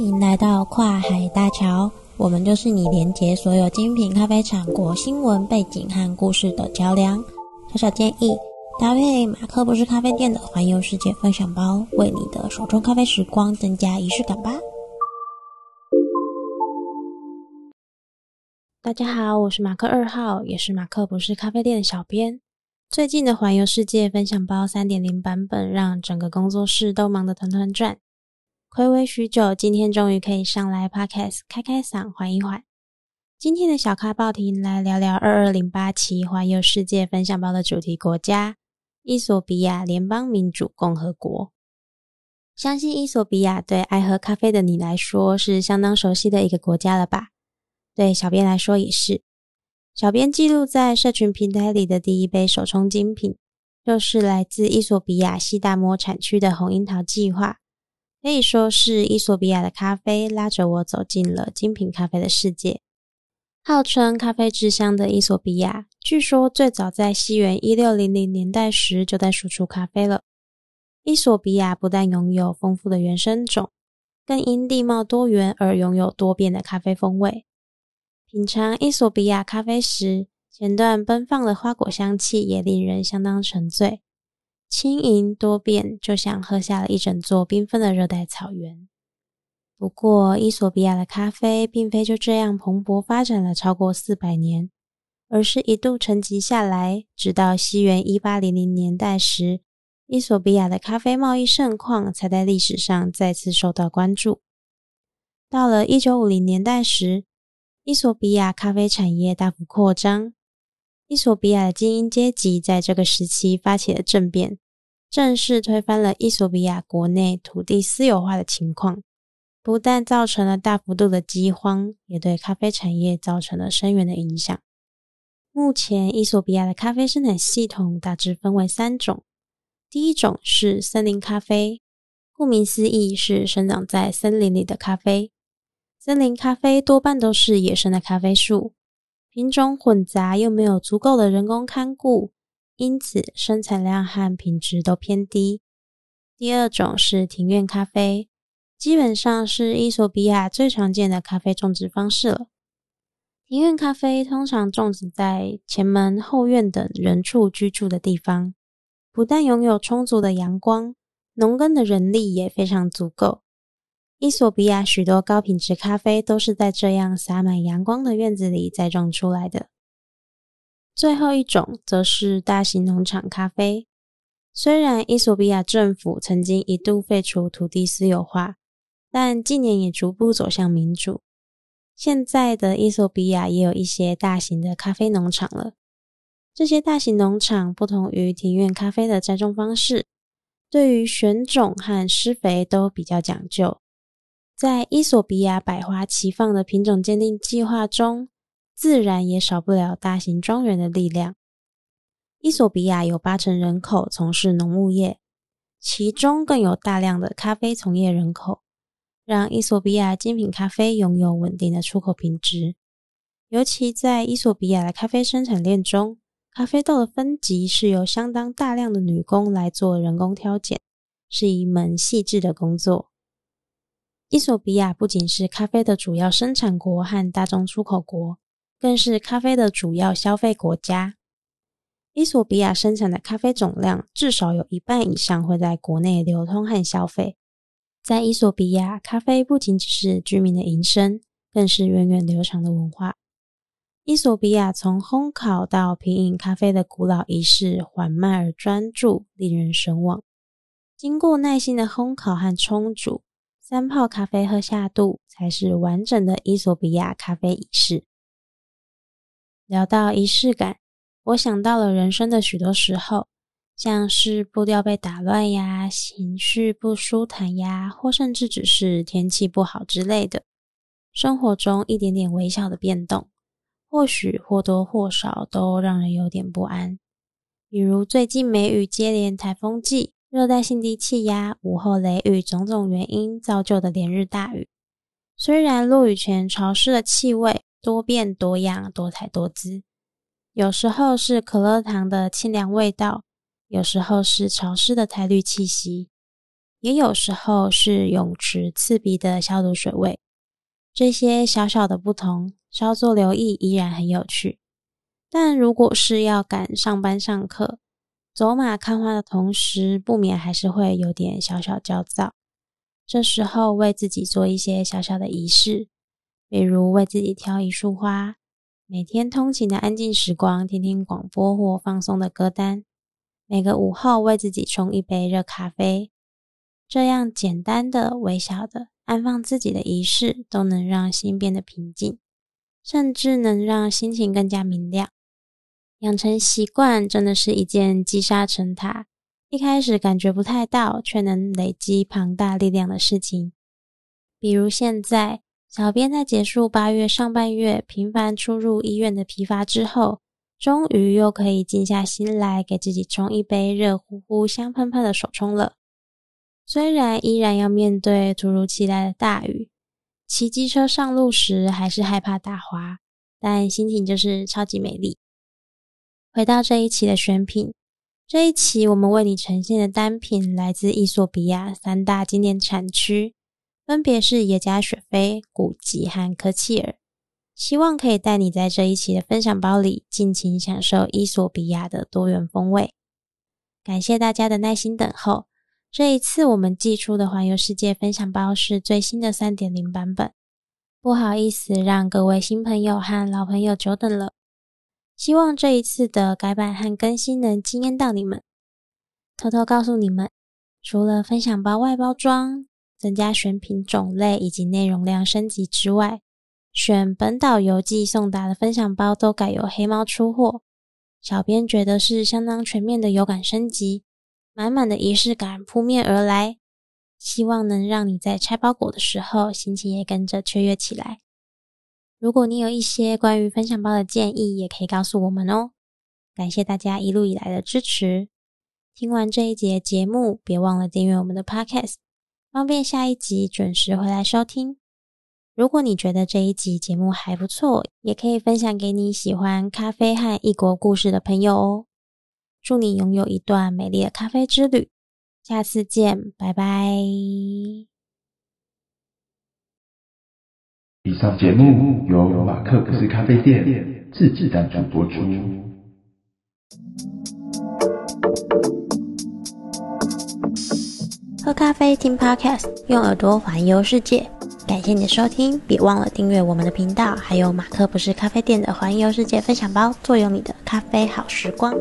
欢迎来到跨海大桥，我们就是你连接所有精品咖啡产国新闻背景和故事的桥梁。小小建议，搭配马克不是咖啡店的环游世界分享包，为你的手中咖啡时光增加仪式感吧。大家好，我是马克二号，也是马克不是咖啡店的小编。最近的环游世界分享包三点零版本，让整个工作室都忙得团团转。睽违许久，今天终于可以上来 Podcast 开开嗓，缓一缓。今天的小咖报亭来聊聊二二零八期环游世界分享包的主题国家——伊索比亚联邦民主共和国。相信伊索比亚对爱喝咖啡的你来说是相当熟悉的一个国家了吧？对小编来说也是。小编记录在社群平台里的第一杯手冲精品，就是来自伊索比亚西达摩产区的红樱桃计划。可以说是伊索比亚的咖啡拉着我走进了精品咖啡的世界。号称咖啡之乡的伊索比亚，据说最早在西元一六零零年代时就在输出咖啡了。伊索比亚不但拥有丰富的原生种，更因地貌多元而拥有多变的咖啡风味。品尝伊索比亚咖啡时，前段奔放的花果香气也令人相当沉醉。轻盈多变，就像喝下了一整座缤纷的热带草原。不过，伊索比亚的咖啡并非就这样蓬勃发展了超过四百年，而是一度沉寂下来，直到西元一八零零年代时，伊索比亚的咖啡贸易盛况才在历史上再次受到关注。到了一九五零年代时，伊索比亚咖啡产业大幅扩张。伊索比亚的精英阶级在这个时期发起了政变，正式推翻了伊索比亚国内土地私有化的情况，不但造成了大幅度的饥荒，也对咖啡产业造成了深远的影响。目前，伊索比亚的咖啡生产系统大致分为三种：第一种是森林咖啡，顾名思义是生长在森林里的咖啡。森林咖啡多半都是野生的咖啡树。品种混杂，又没有足够的人工看顾，因此生产量和品质都偏低。第二种是庭院咖啡，基本上是伊索比亚最常见的咖啡种植方式了。庭院咖啡通常种植在前门、后院等人畜居住的地方，不但拥有充足的阳光，农耕的人力也非常足够。伊索比亚许多高品质咖啡都是在这样洒满阳光的院子里栽种出来的。最后一种则是大型农场咖啡。虽然伊索比亚政府曾经一度废除土地私有化，但近年也逐步走向民主。现在的伊索比亚也有一些大型的咖啡农场了。这些大型农场不同于庭院咖啡的栽种方式，对于选种和施肥都比较讲究。在伊索比亚百花齐放的品种鉴定计划中，自然也少不了大型庄园的力量。伊索比亚有八成人口从事农牧业，其中更有大量的咖啡从业人口，让伊索比亚精品咖啡拥有稳定的出口品质。尤其在伊索比亚的咖啡生产链中，咖啡豆的分级是由相当大量的女工来做人工挑拣，是一门细致的工作。伊索比亚不仅是咖啡的主要生产国和大宗出口国，更是咖啡的主要消费国家。伊索比亚生产的咖啡总量至少有一半以上会在国内流通和消费。在伊索比亚，咖啡不仅只是居民的营生，更是源远流长的文化。伊索比亚从烘烤到品饮咖啡的古老仪式缓慢而专注，令人神往。经过耐心的烘烤和冲煮。三泡咖啡喝下肚，才是完整的伊索比亚咖啡仪式。聊到仪式感，我想到了人生的许多时候，像是步调被打乱呀，情绪不舒坦呀，或甚至只是天气不好之类的。生活中一点点微小的变动，或许或多或少都让人有点不安。比如最近梅雨接连，台风季。热带性低气压、午后雷雨，种种原因造就的连日大雨。虽然落雨前潮湿的气味多变多样、多彩多姿，有时候是可乐糖的清凉味道，有时候是潮湿的苔绿气息。也有时候是泳池刺鼻的消毒水味。这些小小的不同，稍作留意依然很有趣。但如果是要赶上班上课，走马看花的同时，不免还是会有点小小焦躁。这时候为自己做一些小小的仪式，比如为自己挑一束花，每天通勤的安静时光听听广播或放松的歌单，每个午后为自己冲一杯热咖啡，这样简单的、微小的安放自己的仪式，都能让心变得平静，甚至能让心情更加明亮。养成习惯真的是一件积沙成塔，一开始感觉不太到，却能累积庞大力量的事情。比如现在。小编在结束八月上半月频繁出入医院的疲乏之后，终于又可以静下心来给自己冲一杯热乎乎、香喷喷的手冲了。虽然依然要面对突如其来的大雨，骑机车上路时还是害怕打滑，但心情就是超级美丽。回到这一期的选品，这一期我们为你呈现的单品来自伊索比亚三大经典产区。分别是耶加雪菲、古吉和科契尔，希望可以带你在这一期的分享包里尽情享受伊索比亚的多元风味。感谢大家的耐心等候。这一次我们寄出的环游世界分享包是最新的三点零版本，不好意思让各位新朋友和老朋友久等了。希望这一次的改版和更新能惊艳到你们。偷偷告诉你们，除了分享包外包装，增加选品种类以及内容量升级之外，选本岛游记送达的分享包都改由黑猫出货。小编觉得是相当全面的有感升级，满满的仪式感扑面而来，希望能让你在拆包裹的时候心情也跟着雀跃起来。如果你有一些关于分享包的建议，也可以告诉我们哦。感谢大家一路以来的支持。听完这一节节目，别忘了订阅我们的 Podcast。方便下一集准时回来收听。如果你觉得这一集节目还不错，也可以分享给你喜欢咖啡和异国故事的朋友哦。祝你拥有一段美丽的咖啡之旅。下次见，拜拜。以上节目由马克不是咖啡店自制赞助播出。喝咖啡，听 Podcast，用耳朵环游世界。感谢你的收听，别忘了订阅我们的频道，还有马克不是咖啡店的环游世界分享包，坐拥你的咖啡好时光。